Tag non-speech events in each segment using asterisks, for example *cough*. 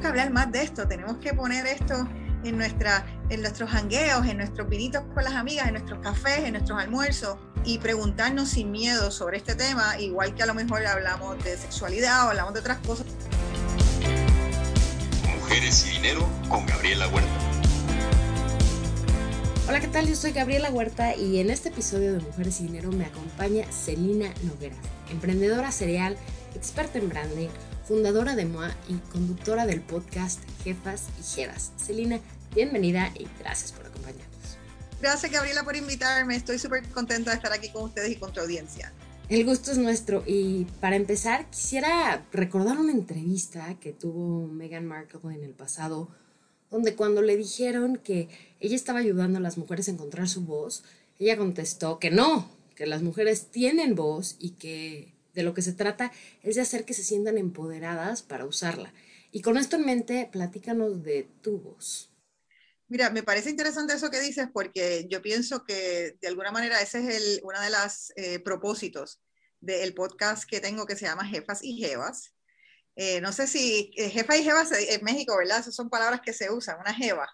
tenemos que hablar más de esto, tenemos que poner esto en, nuestra, en nuestros jangueos, en nuestros vinitos con las amigas, en nuestros cafés, en nuestros almuerzos y preguntarnos sin miedo sobre este tema, igual que a lo mejor hablamos de sexualidad o hablamos de otras cosas. Mujeres y dinero con Gabriela Huerta. Hola, ¿qué tal? Yo soy Gabriela Huerta y en este episodio de Mujeres y Dinero me acompaña Celina Nogueras, emprendedora serial, experta en branding, fundadora de MOA y conductora del podcast Jefas y Jevas. Celina, bienvenida y gracias por acompañarnos. Gracias Gabriela por invitarme, estoy súper contenta de estar aquí con ustedes y con tu audiencia. El gusto es nuestro y para empezar quisiera recordar una entrevista que tuvo Meghan Markle en el pasado, donde cuando le dijeron que ella estaba ayudando a las mujeres a encontrar su voz, ella contestó que no, que las mujeres tienen voz y que de lo que se trata es de hacer que se sientan empoderadas para usarla. Y con esto en mente, platícanos de tu voz. Mira, me parece interesante eso que dices porque yo pienso que de alguna manera ese es el, uno de los eh, propósitos del podcast que tengo que se llama Jefas y Jevas. Eh, no sé si eh, jefa y jevas en México, ¿verdad? Esas son palabras que se usan, una jeva.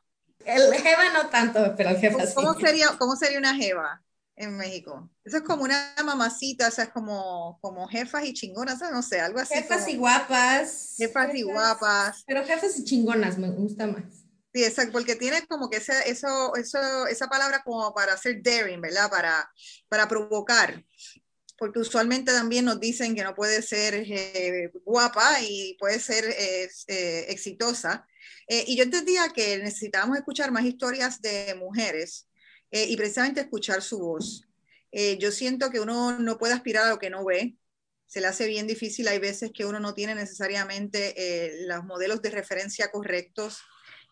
El jeva no tanto, pero el jefa ¿Cómo, Sería, ¿Cómo sería una jeva? En México. Eso es como una mamacita, o sea, es como, como jefas y chingonas, no sé, algo así. Jefas y guapas. Jefas, y guapas. Pero jefas y chingonas me gusta más. Sí, exacto, porque tiene como que ese, eso, eso, esa palabra como para hacer daring, ¿verdad? Para, para provocar. Porque usualmente también nos dicen que no puede ser eh, guapa y puede ser eh, eh, exitosa. y yo entendía que necesitábamos escuchar más historias de mujeres eh, y precisamente escuchar su voz. Eh, yo siento que uno no puede aspirar a lo que no ve, se le hace bien difícil, hay veces que uno no tiene necesariamente eh, los modelos de referencia correctos.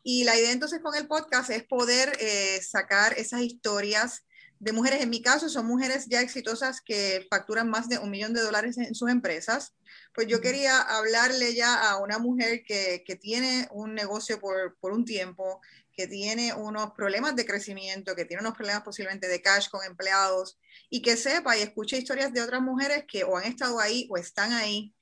Y la idea entonces con el podcast es poder sacar esas historias de mujeres. En mi caso son mujeres ya exitosas que facturan más de un millón de dólares en sus empresas. Pues yo quería hablarle ya a una mujer que, que tiene un negocio por, por un tiempo, que tiene unos problemas de crecimiento, que tiene unos problemas posiblemente de cash con empleados y que sepa y escuche historias de otras mujeres que o han estado ahí o están ahí,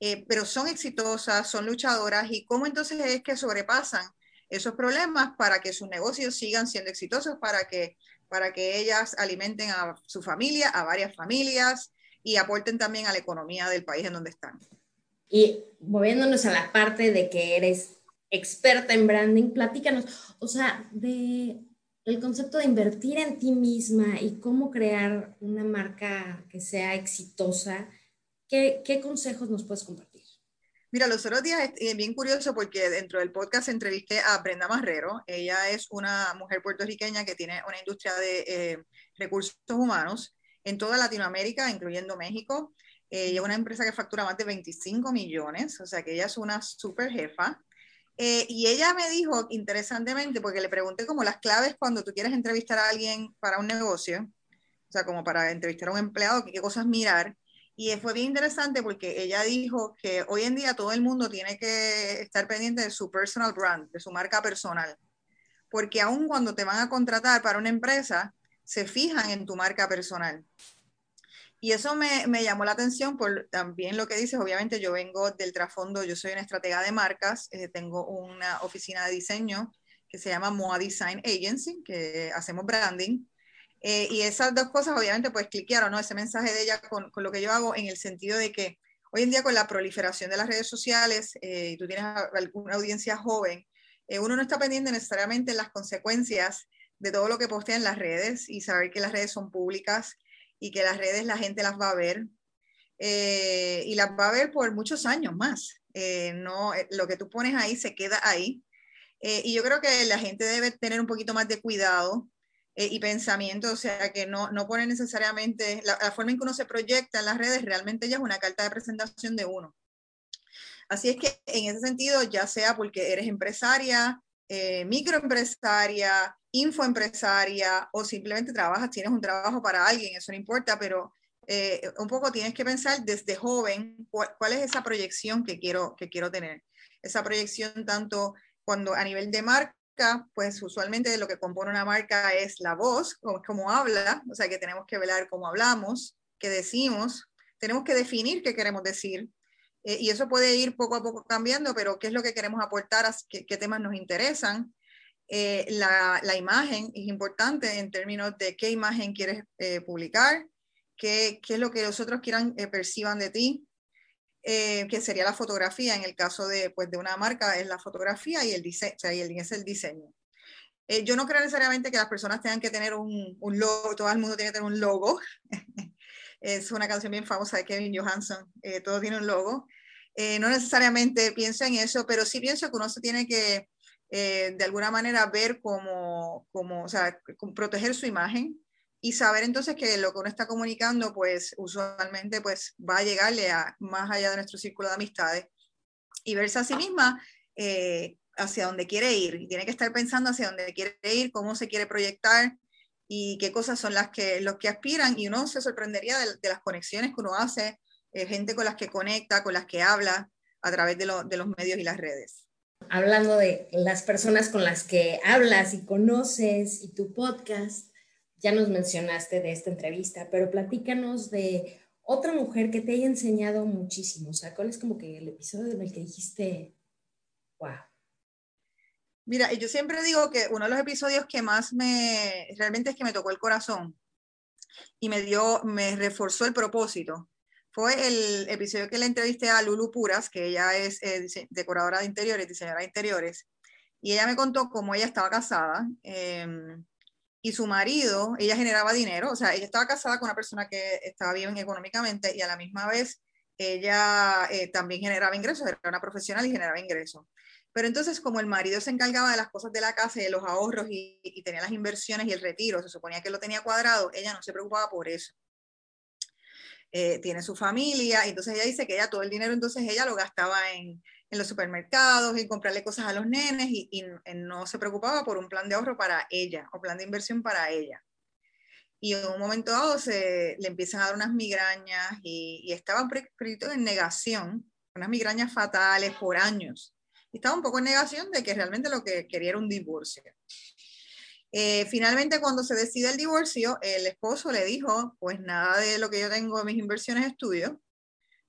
eh, pero son exitosas, son luchadoras y cómo entonces es que sobrepasan esos problemas para que sus negocios sigan siendo exitosos, para que, para que ellas alimenten a su familia, a varias familias y aporten también a la economía del país en donde están. Y moviéndonos a la parte de que eres experta en branding, platícanos, o sea, de el concepto de invertir en ti misma y cómo crear una marca que sea exitosa, ¿qué, qué consejos nos puedes compartir? Mira, los otros días es bien curioso porque dentro del podcast entrevisté a Brenda Marrero. Ella es una mujer puertorriqueña que tiene una industria de eh, recursos humanos en toda Latinoamérica, incluyendo México. Ella es una empresa que factura más de 25 millones, o sea que ella es una super jefa. Eh, y ella me dijo, interesantemente, porque le pregunté como las claves cuando tú quieres entrevistar a alguien para un negocio, o sea, como para entrevistar a un empleado, qué cosas mirar. Y fue bien interesante porque ella dijo que hoy en día todo el mundo tiene que estar pendiente de su personal brand, de su marca personal. Porque aun cuando te van a contratar para una empresa, se fijan en tu marca personal. Y eso me, me, llamó la atención por también lo que dices. Obviamente yo vengo del trasfondo, yo soy una estratega de marcas, eh, tengo una oficina de diseño que se llama MOA Design Agency, que hacemos branding. Eh, y esas dos cosas obviamente pues cliquearon, ¿no? Ese mensaje de ella con, con, lo que yo hago en el sentido de que hoy en día con la proliferación de las redes sociales, eh, y tú tienes alguna audiencia joven, uno no está pendiente necesariamente en las consecuencias de todo lo que postea en las redes y saber que las redes son públicas y que las redes la gente las va a ver eh, y las va a ver por muchos años más. Eh, no, eh, lo que tú pones ahí se queda ahí. y yo creo que la gente debe tener un poquito más de cuidado y pensamiento, o sea, que no, no pone necesariamente, la, la, forma en que uno se proyecta en las redes realmente ya es una carta de presentación de uno. Así es que en ese sentido, ya sea porque eres empresaria, microempresaria, infoempresaria o simplemente trabajas, tienes un trabajo para alguien, eso no importa, pero eh, un poco tienes que pensar desde joven cuál, es esa proyección que quiero, que quiero tener. Esa proyección tanto cuando a nivel de marca, pues usualmente lo que compone una marca es la voz, como, como habla, o sea que tenemos que velar cómo hablamos, qué decimos, tenemos que definir qué queremos decir, Eh, y eso puede ir poco a poco cambiando, pero ¿qué es lo que queremos aportar? ¿Qué, qué temas nos interesan? Eh, la, la, imagen es importante en términos de qué imagen quieres eh, publicar, qué, qué, es lo que los otros quieran perciban de ti, que sería la fotografía. En el caso de, pues, de una marca es la fotografía y el diseño, o sea, y el, es el diseño. yo no creo necesariamente que las personas tengan que tener un, un logo, todo el mundo tiene que tener un logo. *laughs* es una canción bien famosa de Kevin Johansson, todo tiene un logo. Eh, no necesariamente pienso en eso, pero sí pienso que uno se tiene que eh, de alguna manera ver cómo, o sea, proteger su imagen y saber entonces que lo que uno está comunicando, pues usualmente pues va a llegarle a más allá de nuestro círculo de amistades y verse a sí misma eh, hacia dónde quiere ir. Y tiene que estar pensando hacia dónde quiere ir, cómo se quiere proyectar y qué cosas son las que, los que aspiran. Y uno se sorprendería de, las conexiones que uno hace eh, gente con las que conecta, con las que habla a través de, de los medios y las redes. Hablando de las personas con las que hablas y conoces y tu podcast, ya nos mencionaste de esta entrevista, pero platícanos de otra mujer que te haya enseñado muchísimo. O sea, ¿cuál es como que el episodio en el que dijiste, wow? Mira, yo siempre digo que uno de los episodios que más me, realmente es que me tocó el corazón y me dio, me reforzó el propósito, fue el episodio que le entrevisté a Lulu Puras, que ella es eh, decoradora de interiores, diseñadora de interiores, y ella me contó cómo ella estaba casada em, y su marido, ella generaba dinero, o sea, ella estaba casada con una persona que estaba bien económicamente y a la misma vez ella eh, también generaba ingresos, era una profesional y generaba ingresos. Pero entonces, como el marido se encargaba de las cosas de la casa de los ahorros y, y tenía las inversiones y el retiro, se suponía que lo tenía cuadrado, ella no se preocupaba por eso. Eh, tiene su familia, y entonces ella dice que ella todo el dinero, entonces ella lo gastaba en, en los supermercados, en comprarle cosas a los nenes, y, no se preocupaba por un plan de ahorro para ella, o plan de inversión para ella. Y en un momento dado se le empiezan a dar unas migrañas, y, y estaba en negación, unas migrañas fatales por años. Y estaba un poco en negación de que realmente lo que quería era un divorcio. Eh, finalmente, cuando se decide el divorcio, el esposo le dijo, pues nada de lo que yo tengo de mis inversiones estudio,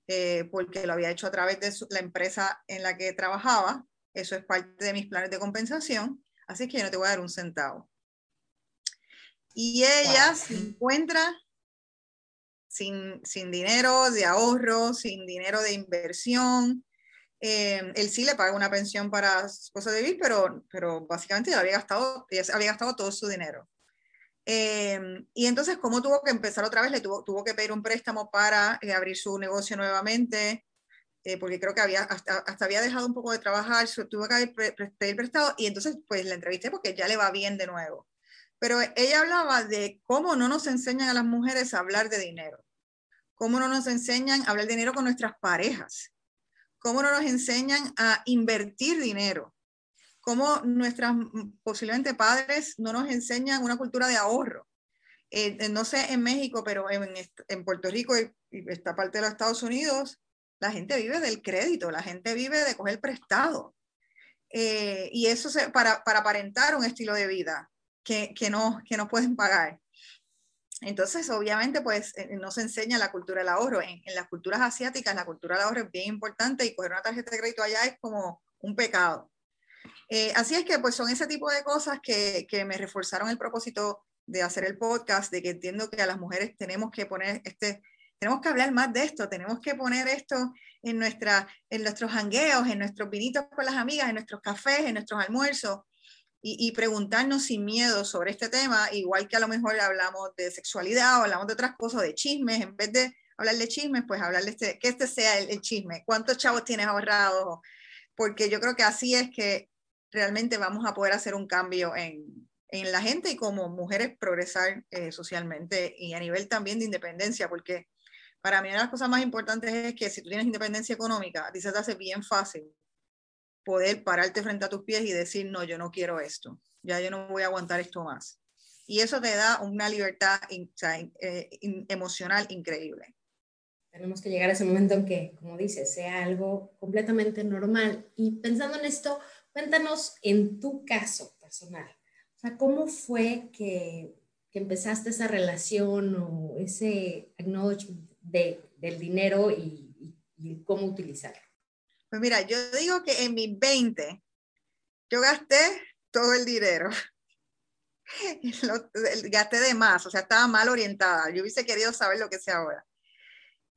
eh, porque lo había hecho a través de la empresa en la que trabajaba, eso es parte de mis planes de compensación, así que yo no te voy a dar un centavo. Y ella se encuentra sin, sin dinero de ahorro, sin dinero de inversión, eh, él sí le paga una pensión para cosas de vivir, pero, pero básicamente ya había gastado, había gastado todo su dinero. Eh, y entonces, ¿cómo tuvo que empezar otra vez? Le tuvo, tuvo que pedir un préstamo para eh, abrir su negocio nuevamente, porque creo que había, hasta, había dejado un poco de trabajar, tuvo que pedir prestado y entonces pues la entrevisté porque ya le va bien de nuevo. Pero ella hablaba de cómo no nos enseñan a las mujeres a hablar de dinero, cómo no nos enseñan a hablar de dinero con nuestras parejas cómo no nos enseñan a invertir dinero, cómo nuestras posiblemente padres no nos enseñan una cultura de ahorro. Eh, eh, no sé en México, pero en, Puerto Rico y, esta parte de los Estados Unidos, la gente vive del crédito, la gente vive de coger prestado. Eh, y eso se, para, para aparentar un estilo de vida que, que, no, que no pueden pagar. Entonces, obviamente, pues eh, no se enseña la cultura del ahorro. En, las culturas asiáticas, la cultura del ahorro es bien importante y coger una tarjeta de crédito allá es como un pecado. Eh, así es que, pues son ese tipo de cosas que, que, me reforzaron el propósito de hacer el podcast, de que entiendo que a las mujeres tenemos que poner este, tenemos que hablar más de esto, tenemos que poner esto en, nuestra, en nuestros hangueos, en nuestros vinitos con las amigas, en nuestros cafés, en nuestros almuerzos, y, preguntarnos sin miedo sobre este tema, igual que a lo mejor hablamos de sexualidad o hablamos de otras cosas, de chismes, en vez de hablar de chismes, pues hablar de este, que este sea el, chisme, cuántos chavos tienes ahorrados, porque yo creo que así es que realmente vamos a poder hacer un cambio en, en la gente y como mujeres progresar eh, socialmente y a nivel también de independencia, porque para mí una de las cosas más importantes es que si tú tienes independencia económica, se te hace bien fácil poder pararte frente a tus pies y decir, no, yo no quiero esto, ya yo no voy a aguantar esto más. Y eso te da una libertad eh, emocional increíble. Tenemos que llegar a ese momento en que, como dices, sea algo completamente normal. Y pensando en esto, cuéntanos en tu caso personal. O sea, ¿cómo fue que, que empezaste esa relación o ese acknowledgement de, del dinero y, y cómo utilizarlo? Pues mira, yo digo que en mis 20 yo gasté todo el dinero. *laughs* Lo, gasté de más, o sea, estaba mal orientada. Yo hubiese querido saber lo que sé ahora.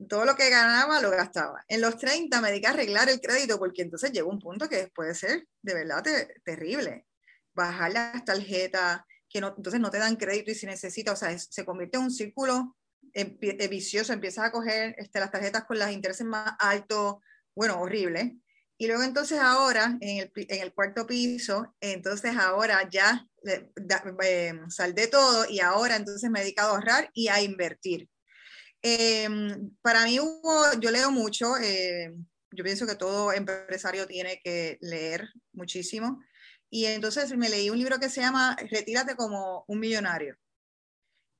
Todo lo que ganaba lo gastaba. En los 30 me dediqué a arreglar el crédito porque entonces llegó un punto que puede ser de verdad terrible. Bajar las tarjetas, que no, entonces no te dan crédito y si necesitas, o sea, se convierte en un círculo eh, vicioso, empiezas a coger este, las tarjetas con los intereses más altos, bueno, horrible. Y luego entonces ahora, en el, en el cuarto piso, entonces ahora ya eh, saldé todo y ahora entonces me he dedicado a ahorrar y a invertir. Em, para mí hubo, yo leo mucho, eh, yo pienso que todo empresario tiene que leer muchísimo. Y entonces me leí un libro que se llama Retírate como un millonario.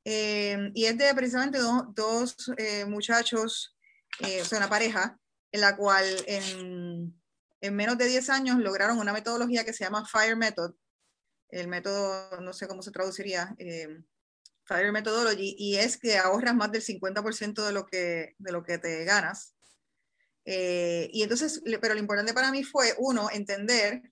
Em, y es de precisamente dos eh, muchachos, o sea, una pareja, en la cual en, en menos de 10 años lograron una metodología que se llama FIRE Method. El método, no sé cómo se traduciría, eh, FIRE Methodology, y es que ahorras más del 50% de lo que, de lo que te ganas. Eh, y entonces, pero lo importante para mí fue, uno, entender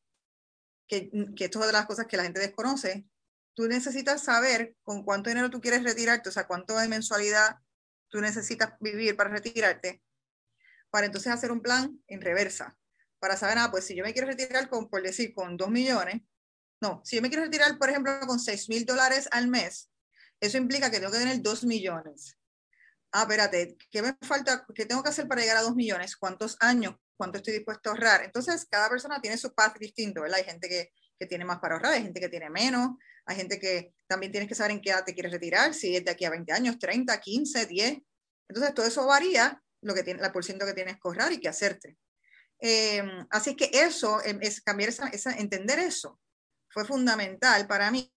que, que esto es de las cosas que la gente desconoce. Tú necesitas saber con cuánto dinero tú quieres retirarte, o sea, cuánto de mensualidad tú necesitas vivir para retirarte, para entonces hacer un plan en reversa para saber, ah, pues si yo me quiero retirar con, por decir, con 2 millones, no, si yo me quiero retirar, por ejemplo, con 6 mil dólares al mes, eso implica que tengo que tener 2 millones. Ah, espérate, ¿qué me falta? ¿Qué tengo que hacer para llegar a 2 millones? ¿Cuántos años? ¿Cuánto estoy dispuesto a ahorrar? Entonces, cada persona tiene su path distinto, ¿verdad? Hay gente que, que tiene más para ahorrar, hay gente que tiene menos, hay gente que también tienes que saber en qué edad te quieres retirar, si es de aquí a 20 años, 30, 15, 10. Entonces, todo eso varía lo que tiene, la por ciento que tienes que ahorrar y qué hacerte. Em, así que eso, em, es cambiar esa, entender eso, fue fundamental para mí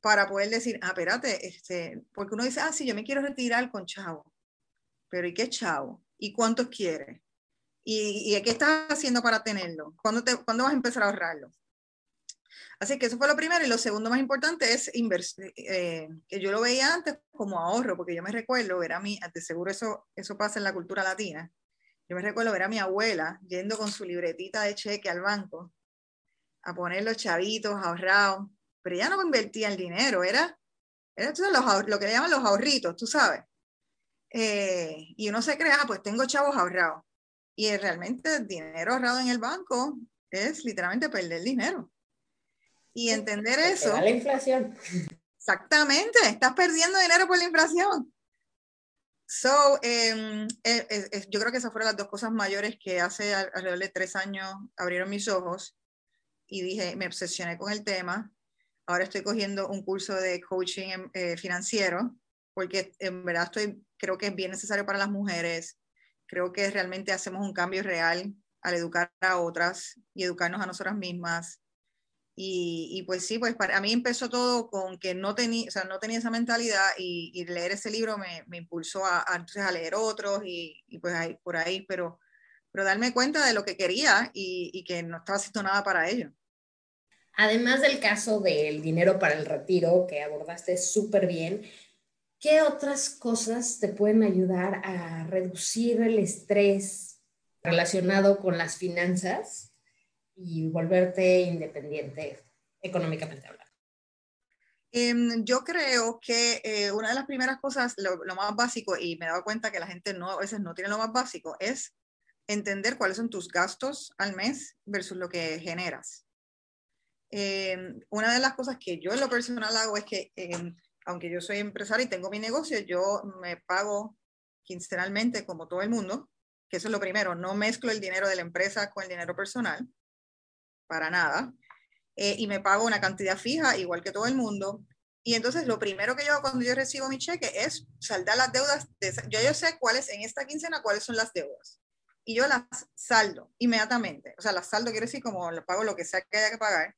para poder decir, ah, espérate, este, porque uno dice, ah, sí, yo me quiero retirar con chavo, pero ¿y qué chavo? ¿Y cuántos quieres? ¿Y, ¿Y, qué estás haciendo para tenerlo? ¿Cuándo, te, ¿Cuándo vas a empezar a ahorrarlo? Así que eso fue lo primero. Y lo segundo más importante es eh, que yo lo veía antes como ahorro, porque yo me recuerdo, era mi, de seguro eso, eso pasa en la cultura latina, yo me recuerdo ver a mi abuela yendo con su libretita de cheque al banco a poner los chavitos ahorrados, pero ella no invertía el dinero, era, era lo que le llaman los ahorritos, tú sabes. Eh, y uno se crea, ah, pues tengo chavos ahorrados. Y realmente el dinero ahorrado en el banco es literalmente perder dinero. Y entender eso. la inflación. Exactamente, estás perdiendo dinero por la inflación. So, em, eh, eh, eh, yo creo que esas fueron las dos cosas mayores que hace alrededor de tres años abrieron mis ojos y dije, me obsesioné con el tema. Ahora estoy cogiendo un curso de coaching em, financiero porque en verdad estoy, creo que es bien necesario para las mujeres. Creo que realmente hacemos un cambio real al educar a otras y educarnos a nosotras mismas y, pues sí, pues para mí empezó todo con que no, tenía, o sea, no tenía esa mentalidad y, leer ese libro me, me impulsó a, a, entonces a leer otros y, y, pues ahí, por ahí, pero, pero darme cuenta de lo que quería y, que no estaba haciendo nada para ello. Además del caso del dinero para el retiro que abordaste súper bien, ¿qué otras cosas te pueden ayudar a reducir el estrés relacionado con las finanzas y volverte independiente económicamente hablando? Em, yo creo que eh, una de las primeras cosas, lo, más básico, y me he dado cuenta que la gente no, a veces no tiene lo más básico, es entender cuáles son tus gastos al mes versus lo que generas. Em, una de las cosas que yo en lo personal hago es que, em, aunque yo soy empresaria y tengo mi negocio, yo me pago quincenalmente como todo el mundo, que eso es lo primero, no mezclo el dinero de la empresa con el dinero personal para nada, eh, y me pago una cantidad fija, igual que todo el mundo. Y entonces lo primero que yo hago cuando yo recibo mi cheque es saldar las deudas. De yo, yo sé cuáles en esta quincena, cuáles son las deudas. Y yo las saldo inmediatamente. O sea, las saldo quiere decir como le pago lo que sea que haya que pagar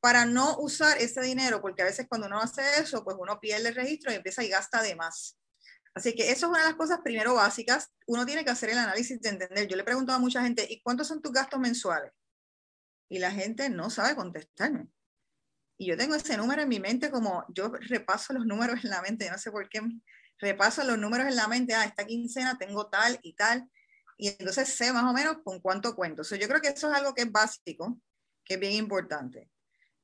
para no usar ese dinero, porque a veces cuando uno hace eso, pues uno pierde el registro y empieza y gasta de más. Así que eso es una de las cosas primero básicas. Uno tiene que hacer el análisis de entender. Yo le he preguntado a mucha gente, ¿y cuántos son tus gastos mensuales? Y la gente no sabe contestarme. Y yo tengo ese número en mi mente como yo repaso los números en la mente, no sé por qué repaso los números en la mente, ah, esta quincena tengo tal y tal, y entonces sé más o menos con cuánto cuento. yo creo que eso es algo que es básico, que es bien importante.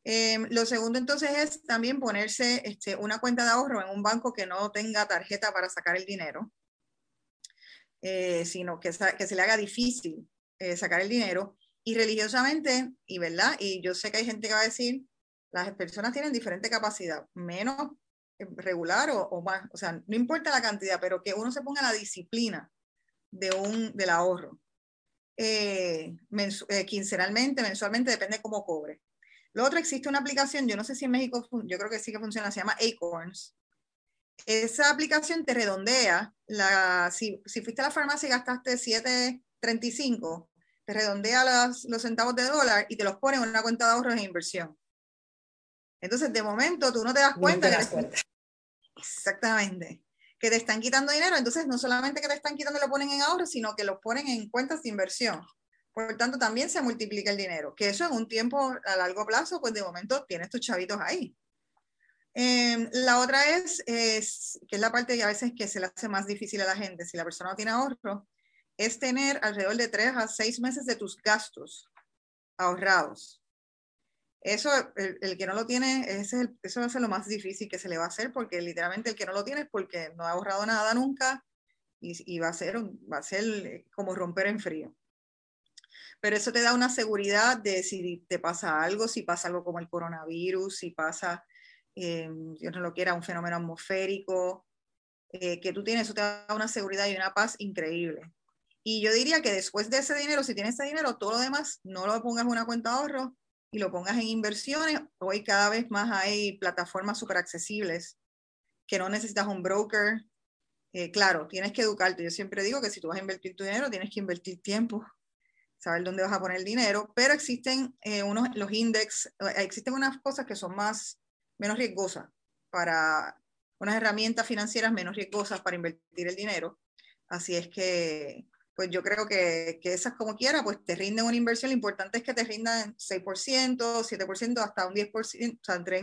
Em, lo segundo entonces es también ponerse este, una cuenta de ahorro en un banco que no tenga tarjeta para sacar el dinero, eh, sino que, que, se le haga difícil eh, sacar el dinero. Y religiosamente, y verdad, y yo sé que hay gente que va a decir, las personas tienen diferente capacidad, menos eh, regular o, más, o sea, no importa la cantidad, pero que uno se ponga la disciplina de un, del ahorro. quincenalmente, mensualmente, depende de cómo cobre. Lo otro, existe una aplicación, yo no sé si en México, yo creo que sí que funciona, se llama Acorns. Esa aplicación te redondea, la, si, si fuiste a la farmacia y gastaste 7.35, te redondea los centavos de dólar y te los pone en una cuenta de ahorros e inversión. Entonces, de momento, tú no te das cuenta. No te das cuenta. Exactamente. Que te están quitando dinero. Entonces, no solamente que te están quitando lo ponen en ahorros, sino que lo ponen en cuentas de inversión. Por tanto, también se multiplica el dinero, que eso en un tiempo a largo plazo, pues de momento tienes tus chavitos ahí. Em, la otra es, es, que es la parte que a veces que se le hace más difícil a la gente, si la persona no tiene ahorro, es tener alrededor de tres a seis meses de tus gastos ahorrados. Eso, el, que no lo tiene, ese eso va a ser lo más difícil que se le va a hacer, porque literalmente el que no lo tiene es porque no ha ahorrado nada nunca y, y va, a ser, va a ser como romper en frío pero eso te da una seguridad de si te pasa algo, si pasa algo como el coronavirus, si pasa, eh, Dios no lo quiera, un fenómeno atmosférico, eh, que tú tienes, eso te da una seguridad y una paz increíble. Y yo diría que después de ese dinero, si tienes ese dinero, todo lo demás, no lo pongas en una cuenta de ahorro y lo pongas en inversiones. Hoy cada vez más hay plataformas súper accesibles que no necesitas un broker. Eh, claro, tienes que educarte. Yo siempre digo que si tú vas a invertir tu dinero, tienes que invertir tiempo saber dónde vas a poner el dinero, pero existen eh, unos, los index, eh, existen unas cosas que son más, menos riesgosas para, unas herramientas financieras menos riesgosas para invertir el dinero. Así es que, pues yo creo que, que esas como quiera, pues te rinden una inversión. Lo importante es que te rindan 6%, 7%, hasta un 10%, o sea, entre,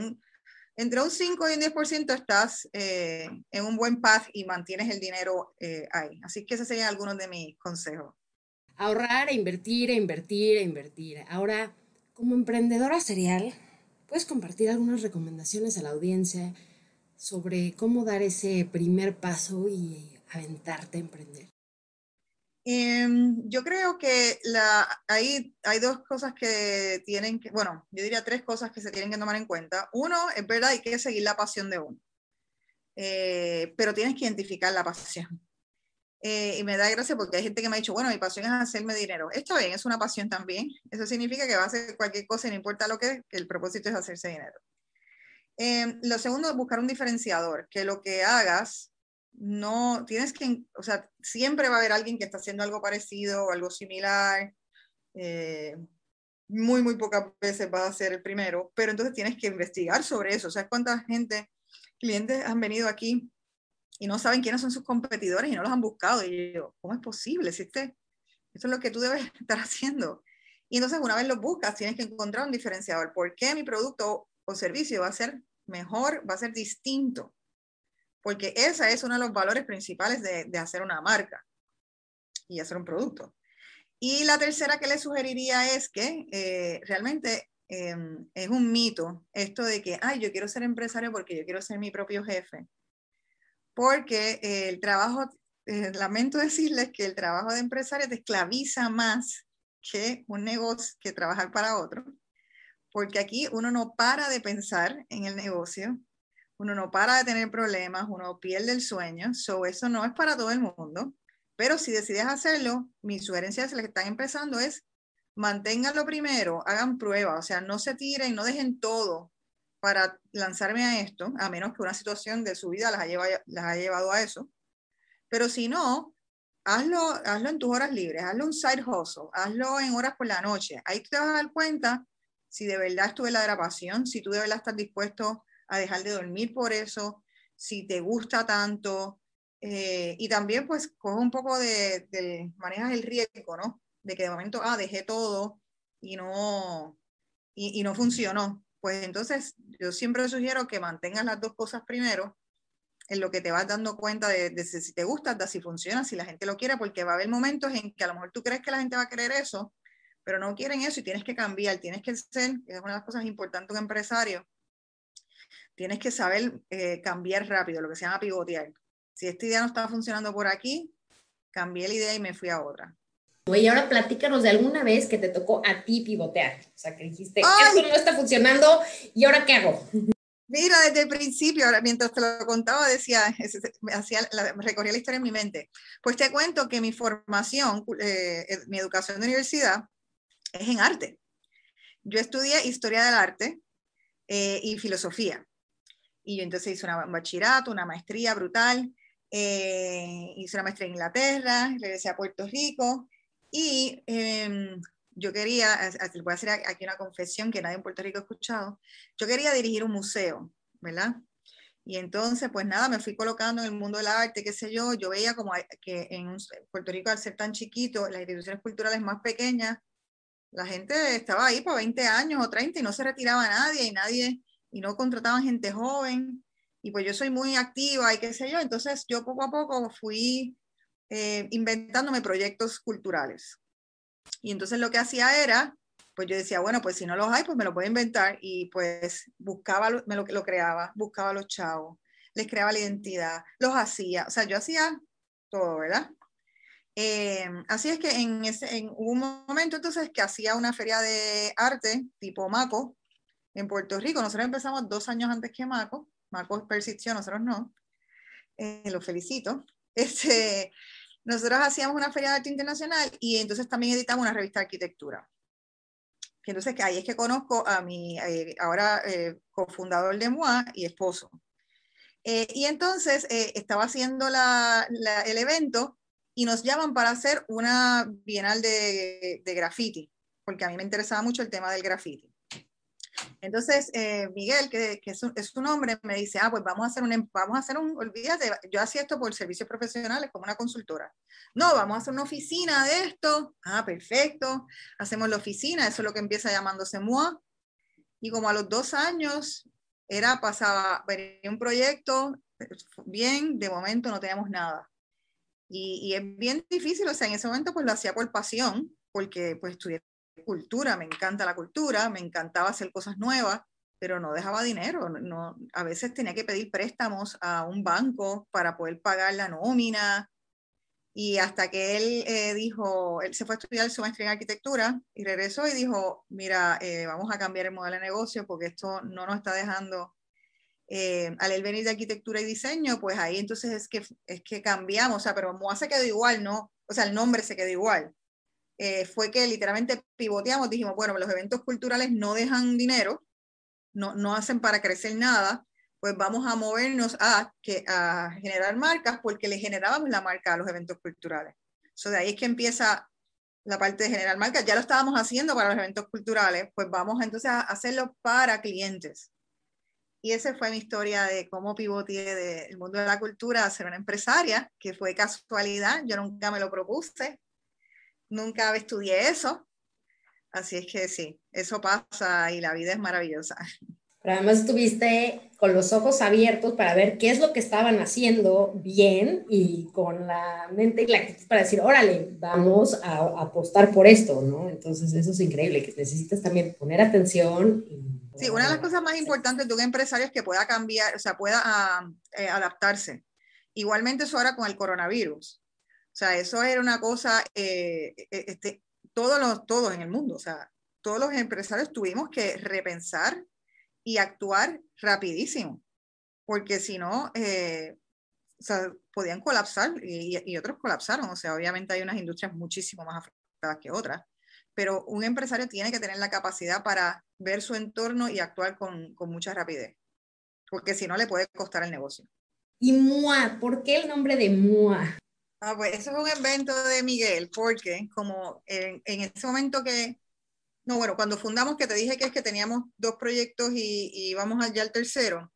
entre un 5 y un 10% estás eh, en un buen path y mantienes el dinero ahí. Así que esos serían algunos de mis consejos ahorrar e invertir, e invertir, e invertir. Ahora, como emprendedora serial, ¿puedes compartir algunas recomendaciones a la audiencia sobre cómo dar ese primer paso y aventarte a emprender? Em, yo creo que la, hay, hay dos cosas que tienen que, bueno, yo diría tres cosas que se tienen que tomar en cuenta. Uno, es verdad, hay que seguir la pasión de uno, eh, pero tienes que identificar la pasión. Eh, y me da gracia porque hay gente que me ha dicho, bueno, mi pasión es hacerme dinero. Esto bien, es una pasión también. Eso significa que va a hacer cualquier cosa no importa lo que, que el propósito es hacerse dinero. Eh, lo segundo es buscar un diferenciador, que lo que hagas, no tienes que, o sea, siempre va a haber alguien que está haciendo algo parecido o algo similar. Eh, muy, muy pocas veces vas a ser el primero, pero entonces tienes que investigar sobre eso. O sea, cuánta gente, clientes han venido aquí y no saben quiénes son sus competidores y no los han buscado. Y yo, ¿cómo es posible? Si este, esto es lo que tú debes *laughs* estar haciendo. Y entonces una vez los buscas, tienes que encontrar un diferenciador. ¿Por qué mi producto o servicio va a ser mejor, va a ser distinto? Porque ese es uno de los valores principales de, de hacer una marca y hacer un producto. Y la tercera que le sugeriría es que eh, realmente em, es un mito esto de que, ay, yo quiero ser empresario porque yo quiero ser mi propio jefe porque el trabajo, eh, lamento decirles que el trabajo de empresario te esclaviza más que un negocio, que trabajar para otro, porque aquí uno no para de pensar en el negocio, uno no para de tener problemas, uno pierde el sueño, so eso no es para todo el mundo, pero si decides hacerlo, mi sugerencia es la que están empezando es manténganlo primero, hagan pruebas, o sea, no se tiren, no dejen todo para lanzarme a esto, a menos que una situación de su vida las haya, las haya llevado a eso. Pero si no, hazlo, hazlo en tus horas libres, hazlo un side hustle, hazlo en horas por la noche. Ahí te vas a dar cuenta si de verdad es tu verdadera pasión, si tú de verdad estás dispuesto a dejar de dormir por eso, si te gusta tanto. Eh, y también pues coge un poco de, de, manejas el riesgo, ¿no? De que de momento, ah, dejé todo y no, y, no funcionó pues entonces yo siempre sugiero que mantengas las dos cosas primero en lo que te vas dando cuenta de, de si te gusta, de si funciona, si la gente lo quiere, porque va a haber momentos en que a lo mejor tú crees que la gente va a querer eso, pero no quieren eso y tienes que cambiar, tienes que ser, es una de las cosas importantes un empresario, tienes que saber eh, cambiar rápido, lo que se llama pivotear. Si esta idea no estaba funcionando por aquí, cambié la idea y me fui a otra. Y ahora platícanos de alguna vez que te tocó a ti pivotear. O sea, que dijiste, esto no está funcionando, ¿y ahora qué hago? *laughs* Mira, desde el principio, ahora mientras te lo contaba, decía, *laughs* hacía, recorría la historia en mi mente. Pues te cuento que mi formación, eh, mi educación de universidad, es en arte. Yo estudié historia del arte eh, y filosofía. Y yo entonces hice un bachillerato, una maestría brutal. Eh, hice una maestría en Inglaterra, regresé a Puerto Rico y em, yo quería, voy a hacer aquí una confesión que nadie en Puerto Rico ha escuchado, yo quería dirigir un museo, ¿verdad? Y entonces, pues nada, me fui colocando en el mundo del arte, qué sé yo, yo veía como que en Puerto Rico, al ser tan chiquito, las instituciones culturales más pequeñas, la gente estaba ahí por 20 años o 30 y no se retiraba nadie y nadie, y no contrataban gente joven. Y pues yo soy muy activa y qué sé yo, entonces yo poco a poco fui eh, inventándome proyectos culturales. Y entonces lo que hacía era, pues yo decía, bueno, pues si no los hay, pues me lo puedo inventar. Y pues buscaba, me lo, lo creaba, buscaba a los chavos, les creaba la identidad, los hacía. O sea, yo hacía todo, ¿verdad? Eh, así es que en, ese, en un momento entonces que hacía una feria de arte tipo Maco en Puerto Rico. Nosotros empezamos dos años antes que Maco. Maco persistió, nosotros no. Eh, lo felicito. *laughs* Este, nosotros hacíamos una feria de arte internacional y entonces también editamos una revista de arquitectura. Entonces, que ahí es que conozco a mi eh, ahora eh, cofundador de MOA y esposo. Eh, y entonces estaba haciendo la, el evento y nos llaman para hacer una bienal de, de graffiti, porque a mí me interesaba mucho el tema del graffiti. Entonces, eh, Miguel, que, es, un, es, hombre, me dice, ah, pues vamos a hacer un, em, vamos a hacer un, olvídate, yo hacía esto por servicios profesionales como una consultora. No, vamos a hacer una oficina de esto. Ah, perfecto. Hacemos la oficina, eso es lo que empieza llamándose MOA. Y como a los dos años, era, pasaba, venía un proyecto, bien, de momento no teníamos nada. Y, y, es bien difícil, o sea, en ese momento pues lo hacía por pasión, porque pues estudié cultura, me encanta la cultura, me encantaba hacer cosas nuevas, pero no dejaba dinero. No, a veces tenía que pedir préstamos a un banco para poder pagar la nómina. Y hasta que él eh, dijo, él se fue a estudiar su maestría en arquitectura y regresó y dijo, mira, eh, vamos a cambiar el modelo de negocio porque esto no nos está dejando, eh, al él venir de arquitectura y diseño, pues ahí entonces es que, es que cambiamos, o sea, pero MOA se quedó igual, ¿no? O sea, el nombre se quedó igual, eh, fue que literalmente pivoteamos, dijimos, bueno, los eventos culturales no dejan dinero, no, no hacen para crecer nada, pues vamos a movernos a, que, a generar marcas porque le generábamos la marca a los eventos culturales. So, de ahí es que empieza la parte de generar marcas. Ya lo estábamos haciendo para los eventos culturales, pues vamos entonces a hacerlo para clientes. Y esa fue mi historia de cómo pivoteé del mundo de la cultura a ser una empresaria, que fue casualidad, yo nunca me lo propuse, nunca estudié eso. Así es que sí, eso pasa y la vida es maravillosa. Pero además estuviste con los ojos abiertos para ver qué es lo que estaban haciendo bien y con la mente y la actitud para decir, órale, vamos a, apostar por esto, ¿no? Entonces eso es increíble, que necesitas también poner atención. sí, una de las cosas más importantes de un empresario es que pueda cambiar, o sea, pueda ah, eh, adaptarse. Igualmente eso ahora con el coronavirus. Sea, eso era una cosa, eh, e, este, todos, los, todos en el mundo, o sea, todos los empresarios tuvimos que repensar y actuar rapidísimo, porque si no, eh, o sea, podían colapsar y, y, otros colapsaron. O sea, obviamente hay unas industrias muchísimo más afectadas que otras, pero un empresario tiene que tener la capacidad para ver su entorno y actuar con, con mucha rapidez, porque si no le puede costar el negocio. Y MUA, ¿por qué el nombre de MUA? Ah, pues eso es un evento de Miguel, porque como en, en, ese momento que, no, bueno, cuando fundamos, que te dije que es que teníamos dos proyectos y, y íbamos allá al tercero,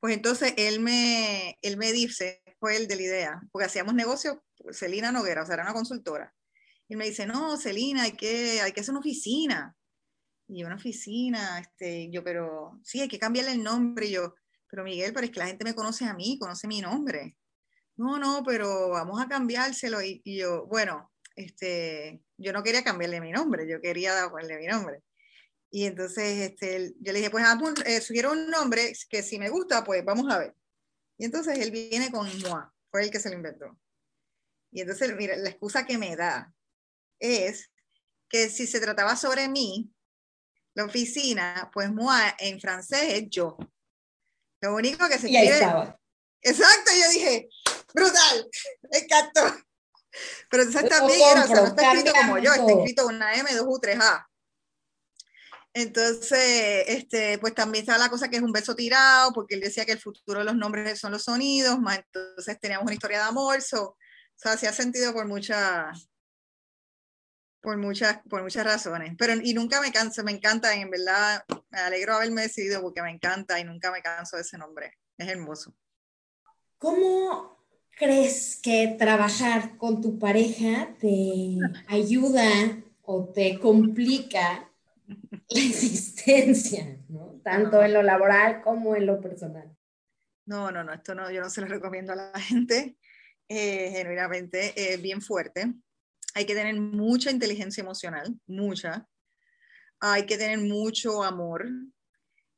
pues entonces él me, él me dice, fue el de la idea, porque hacíamos negocios, Celina Noguera, o sea, era una consultora, y me dice, no, Celina, hay que, hay que hacer una oficina. Y yo, una oficina, este, yo, pero sí, hay que cambiarle el nombre. Y yo, pero Miguel, pero es que la gente me conoce a mí, conoce mi nombre. No, no, pero vamos a cambiárselo. Y, yo, bueno, este, yo no quería cambiarle mi nombre, yo quería ponerle mi nombre. Y entonces este, yo le dije, pues ah, eh, subieron un nombre que si me gusta, pues vamos a ver. Y entonces él viene con Moa, fue el que se lo inventó. Y entonces, mira, la excusa que me da es que si se trataba sobre mí, la oficina, pues moi en francés es yo. Lo único que se y ahí estaba. Exacto, yo dije, brutal, me encantó. Pero entonces también era, o sea, no está escrito como yo, está escrito una M, dos U, tres A. Entonces, este, pues también está la cosa que es un beso tirado, porque él decía que el futuro de los nombres son los sonidos, más entonces teníamos una historia de amor, o sea, se ha sentido por muchas, por muchas, por muchas razones. Pero, y nunca me canso, me encanta, en verdad, me alegro haberme decidido porque me encanta y nunca me canso de ese nombre. Es hermoso. ¿Cómo crees que trabajar con tu pareja te ayuda o te complica la existencia, ¿no? Tanto en lo laboral como en lo personal. No, no, no, esto no, yo no se lo recomiendo a la *laughs* gente, eh, genuinamente, es bien fuerte hay que tener mucha inteligencia emocional, mucha. Hay que tener mucho amor.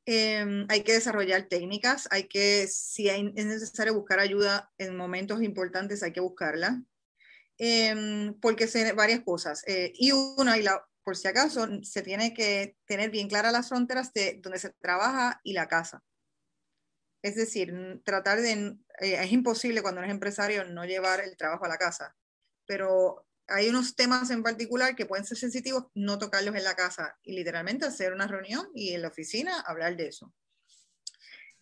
Em, hay que desarrollar técnicas. Hay que, si es necesario buscar ayuda en momentos importantes, hay que buscarla. Em, porque se, varias cosas. Eh, y una, y la, por si acaso, se tiene que tener bien claras las fronteras de donde se trabaja y la casa. Es decir, tratar de, eh, es imposible cuando eres empresario no llevar el trabajo a la casa, pero hay unos temas en particular que pueden ser sensitivos, no tocarlos en la casa y literalmente hacer una reunión y en la oficina hablar de eso.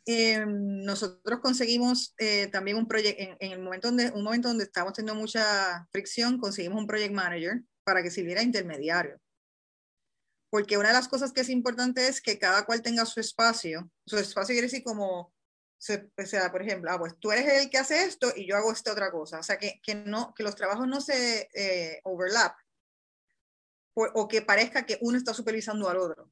Em, nosotros conseguimos eh, también un proyecto, en, el momento donde, un momento donde estábamos teniendo mucha fricción, conseguimos un project manager para que sirviera intermediario. Porque una de las cosas que es importante es que cada cual tenga su espacio. Su espacio quiere decir como o sea, por ejemplo, ah, pues tú eres el que hace esto y yo hago esta otra cosa. O sea, que, que no, que los trabajos no se eh, overlap o, que parezca que uno está supervisando al otro.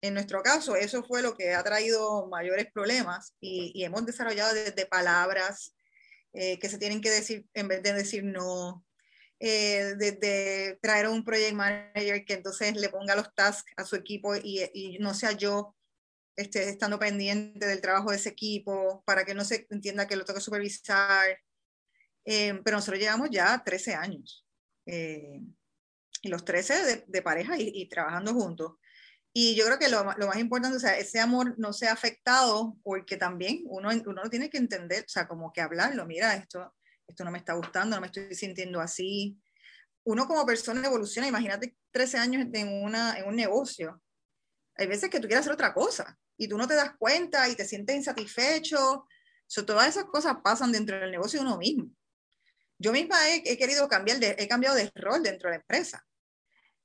En nuestro caso, eso fue lo que ha traído mayores problemas y, y hemos desarrollado desde palabras eh, que se tienen que decir en vez de decir no, eh, traer a un project manager que entonces le ponga los tasks a su equipo y no sea yo este, estando pendiente del trabajo de ese equipo, para que no se entienda que lo tengo que supervisar. Eh, pero nosotros llevamos ya 13 años, eh, y los 13 de, pareja y, trabajando juntos. Y yo creo que lo, lo, más importante, o sea, ese amor no sea afectado porque también uno, uno tiene que entender, o sea, como que hablarlo, mira, esto, esto no me está gustando, no me estoy sintiendo así. Uno como persona evoluciona, imagínate 13 años en, una, en un negocio. Hay veces que tú quieres hacer otra cosa y tú no te das cuenta y te sientes insatisfecho. todas esas cosas pasan dentro del negocio de uno mismo. Yo misma he, querido cambiar, de, he cambiado de rol dentro de la empresa.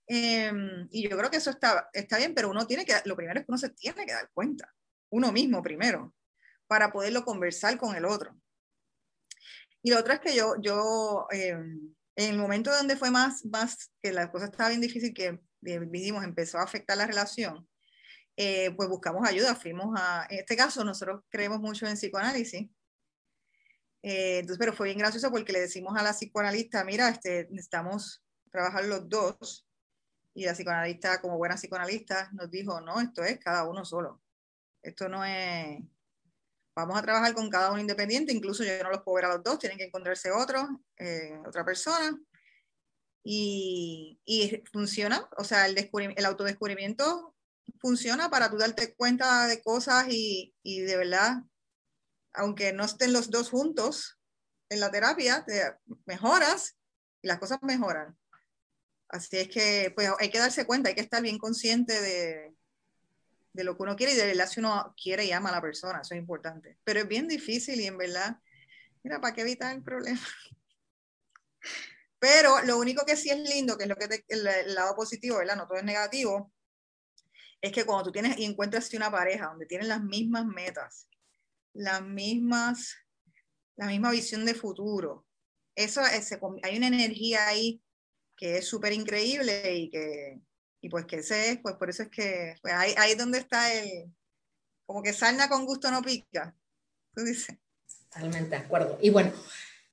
Em, y yo creo que eso está, está bien, pero uno tiene que, lo primero es que uno se tiene que dar cuenta, uno mismo primero, para poderlo conversar con el otro. Y lo otro es que yo, yo em, en el momento donde fue más, más, que la cosa estaba bien difícil, que vivimos, empezó a afectar la relación, eh, pues buscamos ayuda, fuimos a, en este caso nosotros creemos mucho en psicoanálisis, eh, entonces, pero fue bien gracioso porque le decimos a la psicoanalista, mira, este, necesitamos trabajar los dos, y la psicoanalista, como buena psicoanalista, nos dijo, no, esto es cada uno solo, esto no es, vamos a trabajar con cada uno independiente, incluso yo no los puedo ver a los dos, tienen que encontrarse otro, eh, otra persona, y, y, funciona, o sea, el, el autodescubrimiento funciona para tú darte cuenta de cosas y, y, de verdad, aunque no estén los dos juntos en la terapia, te mejoras y las cosas mejoran. Así es que pues hay que darse cuenta, hay que estar bien consciente de, de lo que uno quiere y de verdad si uno quiere y ama a la persona, eso es importante. Pero es bien difícil y en verdad, mira, ¿para qué evitar el problema? *laughs* Pero lo único que sí es lindo, que es lo que el, el, lado positivo, ¿verdad? No todo es negativo, es que cuando tú tienes y encuentras una pareja donde tienen las mismas metas, las mismas, la misma visión de futuro, eso es, hay una energía ahí que es súper increíble y que, y pues que ese es, pues por eso es que pues ahí, ahí es donde está el, como que salna con gusto no pica. tú dices. Totalmente de acuerdo. Y bueno,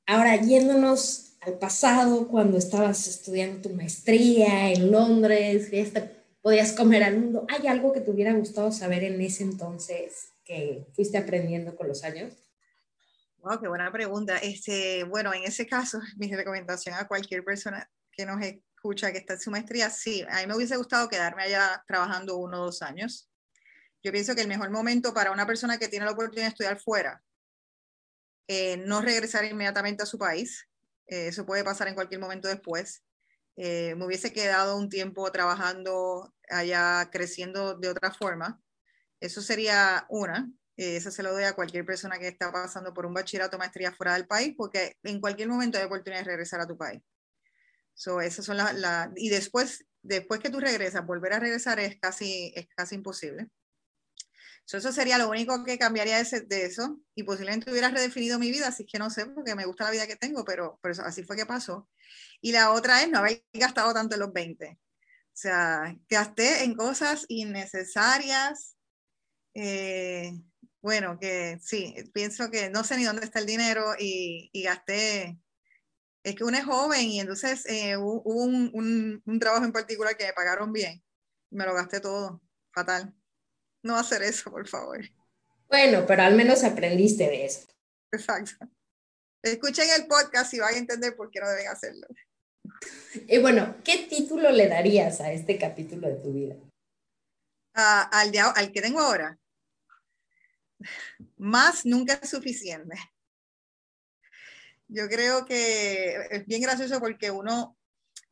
ahora yéndonos al pasado, cuando estabas estudiando tu maestría en Londres, podías comer al mundo, ¿hay algo que te hubiera gustado saber en ese entonces que fuiste aprendiendo con los años? Wow, qué buena pregunta. Este, bueno, en ese caso, *laughs* mi recomendación a cualquier persona que nos escucha que está en su maestría, sí, a mí me hubiese gustado quedarme allá trabajando uno o dos años. Yo pienso que el mejor momento para una persona que tiene la oportunidad de estudiar fuera, eh, no regresar inmediatamente a su país, eh, eso puede pasar en cualquier momento después. Eh, me hubiese quedado un tiempo trabajando allá, creciendo de otra forma. Eso sería una. Eh, eso se lo doy a cualquier persona que está pasando por un bachillerato o maestría fuera del país, porque en cualquier momento hay oportunidad de regresar a tu país. So, esas son las, y después, después que tú regresas, volver a regresar es casi, es casi imposible. So, eso sería lo único que cambiaría de, de, eso y posiblemente hubiera redefinido mi vida, así que no sé, porque me gusta la vida que tengo, pero, pero así fue que pasó. Y la otra es no haber gastado tanto en los 20. O sea, gasté en cosas innecesarias. Eh, bueno, que sí, pienso que no sé ni dónde está el dinero y, y gasté, es que uno es joven y entonces eh, hubo un, un, un, trabajo en particular que me pagaron bien, me lo gasté todo, fatal. No hacer eso, por favor. Bueno, pero al menos aprendiste de eso. Exacto. Escuchen el podcast y van a entender por qué no deben hacerlo. Y bueno, ¿qué título le darías a este capítulo de tu vida? Uh, al, de, al que tengo ahora más nunca es suficiente. Yo creo que es bien gracioso porque uno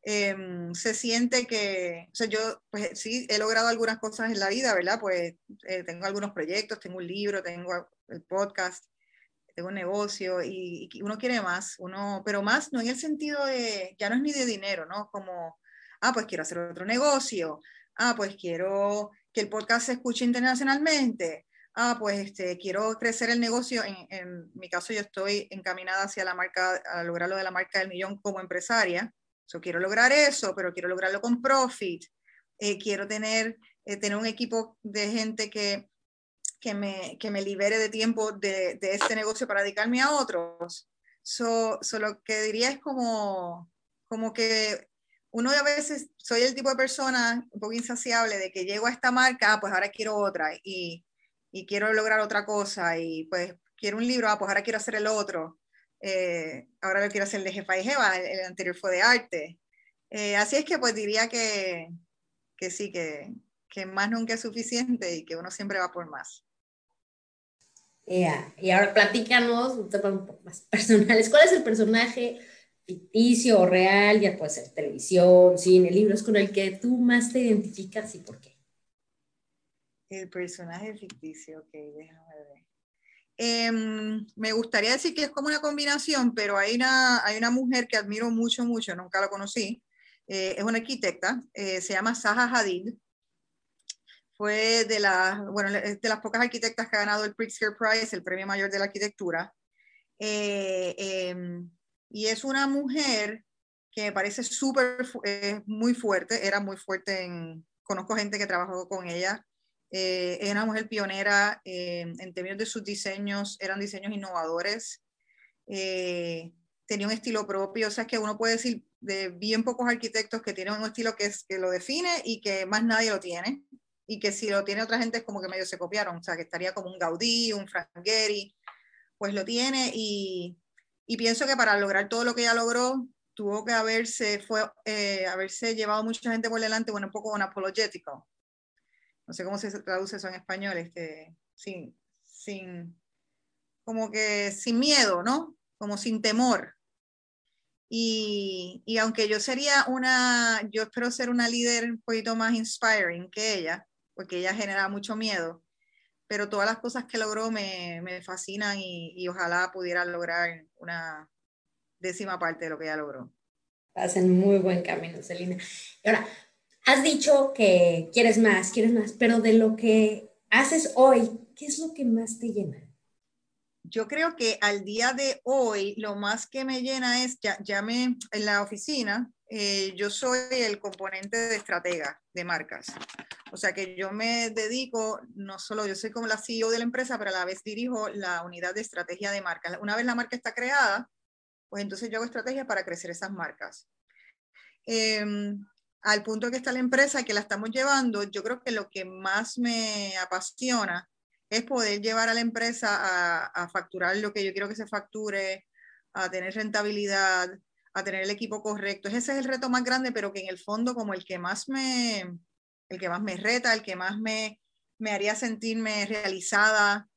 eh, se siente que, o sea, yo pues sí he logrado algunas cosas en la vida, ¿verdad? Pues eh, tengo algunos proyectos, tengo un libro, tengo el podcast, tengo un negocio y, y, uno quiere más, uno, pero más no en el sentido de, ya no es ni de dinero, ¿no? Como, ah, pues quiero hacer otro negocio, ah, pues quiero que el podcast se escuche internacionalmente, ah, pues este, quiero crecer el negocio, en, en, mi caso yo estoy encaminada hacia la marca, a lograr lo de la marca del millón como empresaria, so, quiero lograr eso, pero quiero lograrlo con profit, eh, quiero tener, eh, tener un equipo de gente que, que, me, que me libere de tiempo de, de este negocio para dedicarme a otros. So, so, lo que diría es como, como que uno a veces soy el tipo de persona un poco insaciable de que llego a esta marca, ah, pues ahora quiero otra y, y quiero lograr otra cosa y pues quiero un libro, ah, pues ahora quiero hacer el otro. Eh, ahora lo quiero hacer de jefa y jefa, el, el anterior fue de arte. Eh, así es que pues diría que, que sí, que, que, más nunca es suficiente y que uno siempre va por más. Yeah. Y ahora platícanos un tema un poco más personales. ¿Cuál es el personaje ficticio o real? Ya puede ser televisión, cine, libros, con el que tú más te identificas y por qué. El personaje ficticio, ok, déjame ver. Eh, me gustaría decir que es como una combinación, pero hay una, hay una mujer que admiro mucho, mucho, nunca la conocí. Eh, es una arquitecta, eh, se llama Zaha Hadid. Fue de, la, bueno, de las pocas arquitectas que ha ganado el Pritzker Prize, el premio mayor de la arquitectura. Eh, em, y es una mujer que me parece súper, muy fuerte, era muy fuerte en, conozco gente que trabajó con ella. Eh, es una mujer pionera eh, en términos de sus diseños, eran diseños innovadores, eh, tenía un estilo propio, o sea, que uno puede decir de bien pocos arquitectos que tienen un estilo que, es, que lo define y que más nadie lo tiene, y que si lo tiene otra gente es como que medio se copiaron, o sea, que estaría como un Gaudí, un Frank Gehry, pues lo tiene, y, y pienso que para lograr todo lo que ella logró, tuvo que haberse, fue, eh, haberse llevado mucha gente por delante, bueno, un poco un apologético, no sé cómo se traduce eso en español, este, sin, sin, como que sin miedo, ¿no? Como sin temor. Y, y, aunque yo sería una, yo espero ser una líder un poquito más inspiring que ella, porque ella genera mucho miedo, pero todas las cosas que logró me, me fascinan y, y, ojalá pudiera lograr una décima parte de lo que ella logró. Hacen muy buen camino, Celina. Y ahora, has dicho que quieres más, quieres más, pero de lo que haces hoy, ¿qué es lo que más te llena? Yo creo que al día de hoy lo más que me llena es, ya, ya me, en la oficina, eh, yo soy el componente de estratega de marcas. O sea que yo me dedico, no solo yo soy como la CEO de la empresa, pero a la vez dirijo la unidad de estrategia de marcas. Una vez la marca está creada, pues entonces yo hago estrategias para crecer esas marcas. Em, al punto que está la empresa que la estamos llevando, yo creo que lo que más me apasiona es poder llevar a la empresa a, a facturar lo que yo quiero que se facture, a tener rentabilidad, a tener el equipo correcto. Ese es el reto más grande, pero que en el fondo como el que más me, el que más me reta, el que más me, me haría sentirme realizada,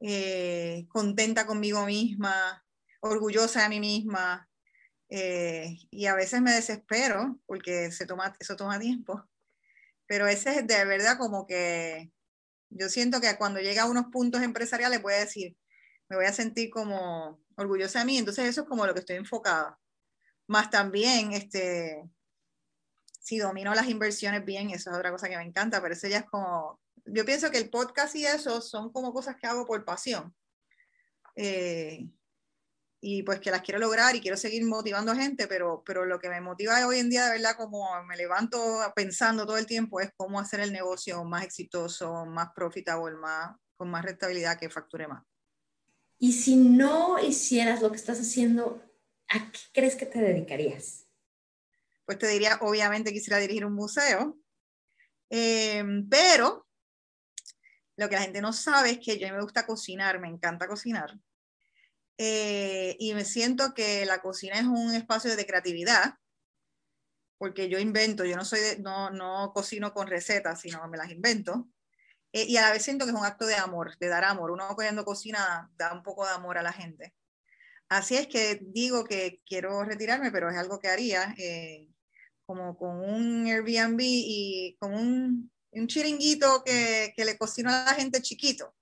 eh, contenta conmigo misma, orgullosa de mí misma. Eh, y a veces me desespero porque se toma, eso toma tiempo. Pero ese es de verdad como que yo siento que cuando llega a unos puntos empresariales voy a decir, me voy a sentir como orgullosa de mí. Entonces eso es como lo que estoy enfocada. Más también, este, si domino las inversiones bien, eso es otra cosa que me encanta, pero eso ya es como, yo pienso que el podcast y eso son como cosas que hago por pasión. Eh, y pues que las quiero lograr y quiero seguir motivando a gente, pero, pero lo que me motiva hoy en día, de verdad, como me levanto pensando todo el tiempo, es cómo hacer el negocio más exitoso, más profitable, más, con más rentabilidad que facture más. Y si no hicieras lo que estás haciendo, ¿a qué crees que te dedicarías? Pues te diría, obviamente quisiera dirigir un museo, eh, pero lo que la gente no sabe es que yo me gusta cocinar, me encanta cocinar. Eh, y me siento que la cocina es un espacio de creatividad, porque yo invento, yo no, soy no, no cocino con recetas, sino me las invento. Eh, y a la vez siento que es un acto de amor, de dar amor. Uno cuando cocina da un poco de amor a la gente. Así es que digo que quiero retirarme, pero es algo que haría eh, como con un Airbnb y con un, un chiringuito que, que, le cocino a la gente chiquito,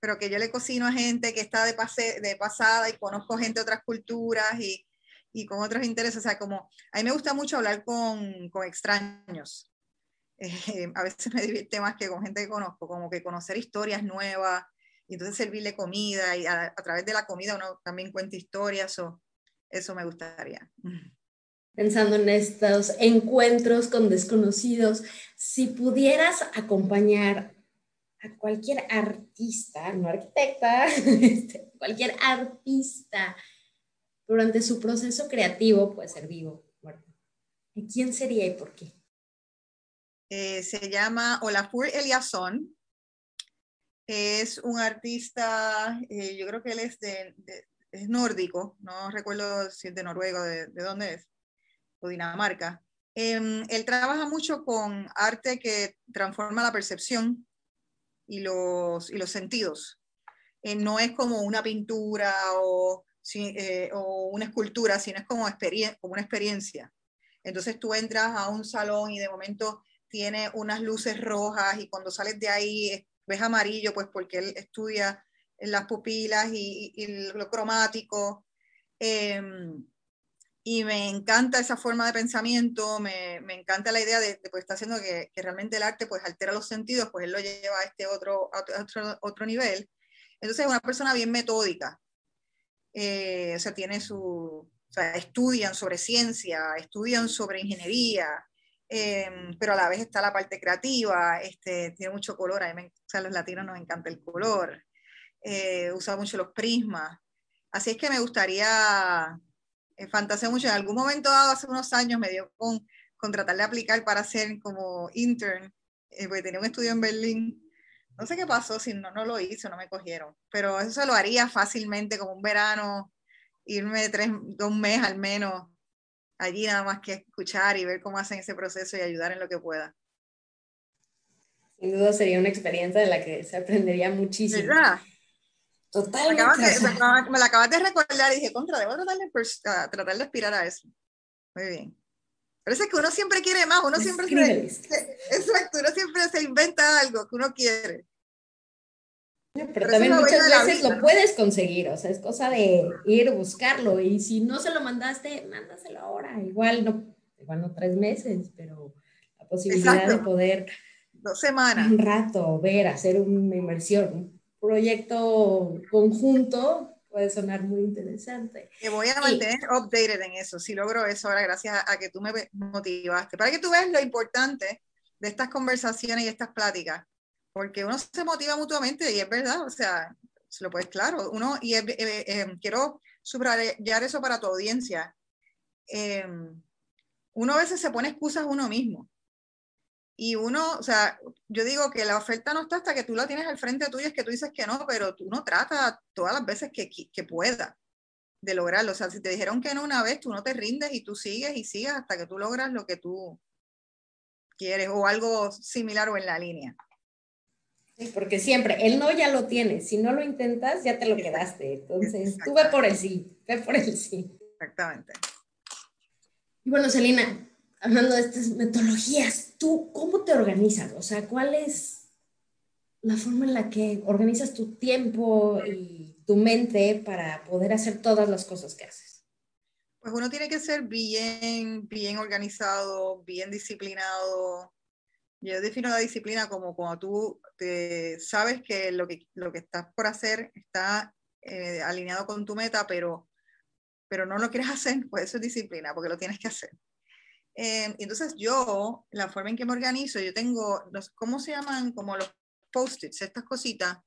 pero que yo le cocino a gente que está de, pase, de pasada y conozco gente de otras culturas y, y con otros intereses. O sea, como a mí me gusta mucho hablar con, con extraños. *laughs* Eh, a veces me divierte más que con gente que conozco, como que conocer historias nuevas y entonces servirle comida y a, a través de la comida uno también cuenta historias, o eso me gustaría. Pensando en estos encuentros con desconocidos, si pudieras acompañar a cualquier artista, no arquitecta, *laughs* este, cualquier artista durante su proceso creativo, puede ser vivo, muerto, ¿quién sería y por qué? Eh, se llama Olafur Eliasson. Es un artista, eh, yo creo que él es, de, es nórdico, no recuerdo si es de Noruega, de, de dónde es, o Dinamarca. Eh, él trabaja mucho con arte que transforma la percepción y los, y los sentidos. Eh, no es como una pintura o, eh, o una escultura, sino es como, como una experiencia. Entonces tú entras a un salón y de momento tiene unas luces rojas y cuando sales de ahí ves amarillo, pues porque él estudia las pupilas y, y lo cromático. Eh, y me encanta esa forma de pensamiento, me, me encanta la idea de, de pues, está haciendo que, que, realmente el arte pues altera los sentidos, pues él lo lleva a este otro, a otro, otro nivel. Entonces es una persona bien metódica, eh, o sea, tiene su, o sea, estudian sobre ciencia, estudian sobre ingeniería, eh, pero a la vez está la parte creativa, este, tiene mucho color, a, mí me, o sea, los latinos nos encanta el color, eh, usa mucho los prismas, así es que me gustaría, eh, fantaseo mucho, en algún momento dado, hace unos años, me dio con, con tratar de aplicar para ser como intern, eh, porque tenía un estudio en Berlín, no sé qué pasó, si no, no lo hice, no me cogieron, pero eso se lo haría fácilmente, como un verano, irme tres, dos meses al menos allí nada más que escuchar y ver cómo hacen ese proceso y ayudar en lo que pueda. Sin duda sería una experiencia de la que se aprendería muchísimo. ¿Verdad? Totalmente. Me, *laughs* la acabas de recordar y dije, contra, debo tratar de, uh, tratar de aspirar a eso. Muy bien. Parece que uno siempre quiere más, uno siempre se, *laughs* exacto, uno siempre se inventa algo que uno quiere. Pero, Pero también muchas veces lo puedes conseguir, o sea, es cosa de ir, buscarlo, y si no se lo mandaste, mándaselo ahora, igual no, igual no tres meses, pero la posibilidad Exacto. de poder dos semanas un rato ver, hacer una inversión, un proyecto conjunto, puede sonar muy interesante. Te voy a mantener updated en eso, si logro eso ahora, gracias a, que tú me motivaste, para que tú veas lo importante de estas conversaciones y estas pláticas, porque uno se motiva mutuamente y es verdad, o sea, se lo puedes claro, uno, y eh, eh, quiero subrayar eso para tu audiencia, em, uno a veces se pone excusas uno mismo. Y uno, o sea, yo digo que la oferta no está hasta que tú la tienes al frente tuyo, es que tú dices que no, pero tú no tratas todas las veces que, que puedas de lograrlo. O sea, si te dijeron que no una vez, tú no te rindes y tú sigues y sigues hasta que tú logras lo que tú quieres o algo similar o en la línea. Sí, porque siempre, el no ya lo tienes, si no lo intentas, ya te lo quedaste. Entonces, tú ve por el sí, ve por el sí. Exactamente. Y bueno, Celina, hablando de estas metodologías, ¿tú cómo te organizas? O sea, ¿cuál es la forma en la que organizas tu tiempo y tu mente para poder hacer todas las cosas que haces? Pues uno tiene que ser bien, bien organizado, bien disciplinado. Yo defino la disciplina como cuando tú te sabes que lo que, lo que estás por hacer está eh, alineado con tu meta, pero, pero no lo quieres *laughs* hacer, pues eso es disciplina, porque lo tienes que hacer. Eh, entonces yo, la forma en que me organizo, yo tengo, los, ¿cómo se llaman? Como los post-its, estas cositas.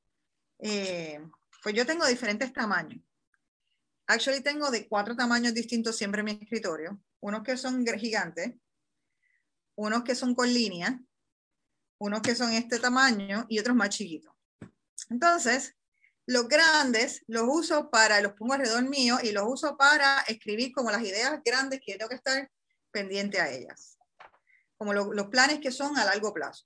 Eh, pues yo tengo diferentes tamaños. Actually tengo de cuatro tamaños distintos siempre en mi escritorio. Unos que son gigantes, unos que son con línea, unos que son este tamaño y otros más chiquitos. Entonces, los grandes los uso para, los pongo alrededor mío y los uso para escribir como las ideas grandes que tengo que estar pendiente a ellas. Como los planes que son a largo plazo.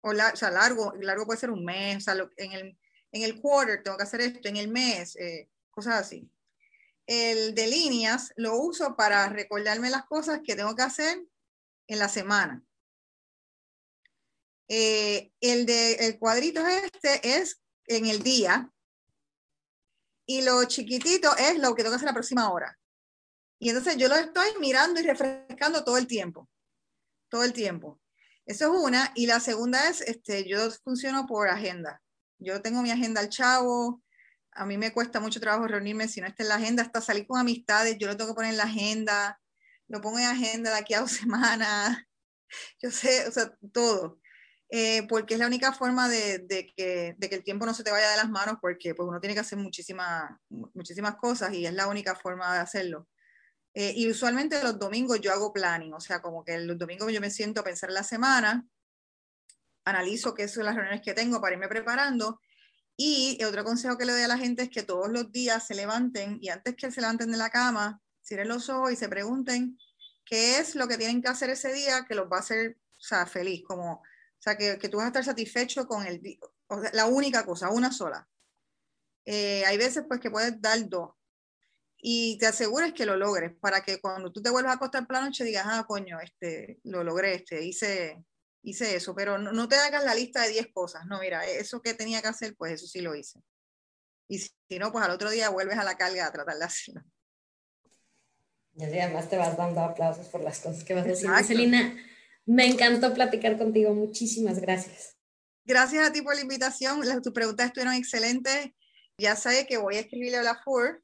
O, la, o, sea, largo, largo puede ser un mes, o sea, en, el, en el quarter tengo que hacer esto, en el mes, eh, cosas así. El de líneas lo uso para recordarme las cosas que tengo que hacer en la semana. Eh, el de el cuadrito este es en el día y lo chiquitito es lo que tengo que hacer la próxima hora. Y entonces yo lo estoy mirando y refrescando todo el tiempo, todo el tiempo. Eso es una. Y la segunda es, este, yo funciono por agenda. Yo tengo mi agenda al chavo. A mí me cuesta mucho trabajo reunirme si no está en la agenda, hasta salir con amistades, yo lo tengo que poner en la agenda, lo pongo en agenda de aquí a dos *laughs* semanas, yo sé, o sea, todo. Eh, porque es la única forma de, de, que, de, que, el tiempo no se te vaya de las manos, porque pues, uno tiene que hacer muchísimas, muchísimas cosas y es la única forma de hacerlo. Eh, y usualmente los domingos yo hago planning, o sea, como que los domingos yo me siento a pensar la semana, analizo qué son las reuniones que tengo para irme preparando. Y otro consejo que le doy a la gente es que todos los días se levanten y antes que se levanten de la cama, cierren los ojos y se pregunten qué es lo que tienen que hacer ese día que los va a hacer o sea, feliz, como, o sea, que, que tú vas a estar satisfecho con el, o sea, la única cosa, una sola. Eh, hay veces pues que puedes dar dos, y te asegures que lo logres para que cuando tú te vuelvas a acostar por la noche digas, ah, coño, este, lo logré, este, hice, hice eso, pero no, te hagas la lista de 10 cosas, no, mira, eso que tenía que hacer, pues eso sí lo hice. Y si, no, pues al otro día vuelves a la carga a tratar de hacerlo. Y además te vas dando aplausos por las cosas que vas haciendo. Celina, me encantó platicar contigo, muchísimas gracias. Gracias a ti por la invitación, las, tus preguntas estuvieron excelentes. Ya sé que voy a escribirle a la Ford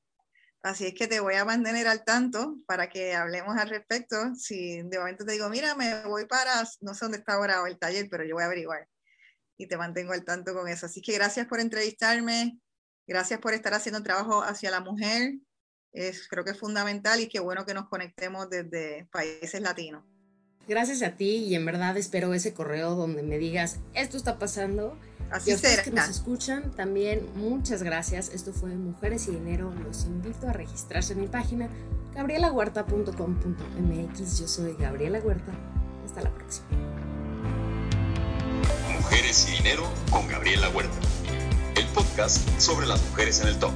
Así es que te voy a mantener al tanto para que hablemos al respecto. Si de momento te digo, mira, me voy para, no sé dónde está ahora el taller, pero yo voy a averiguar y te mantengo al tanto con eso. Así que gracias por entrevistarme, gracias por estar haciendo trabajo hacia la mujer. Es, creo que es fundamental y qué bueno que nos conectemos desde países latinos. Gracias a ti y en verdad espero ese correo donde me digas, esto está pasando Así y a ustedes que nos escuchan, también muchas gracias. Esto fue Mujeres y Dinero. Los invito a registrarse en mi página gabrielahuerta.com.mx. Yo soy Gabriela Huerta. Hasta la próxima. Mujeres y Dinero con Gabriela Huerta. El podcast sobre las mujeres en el top.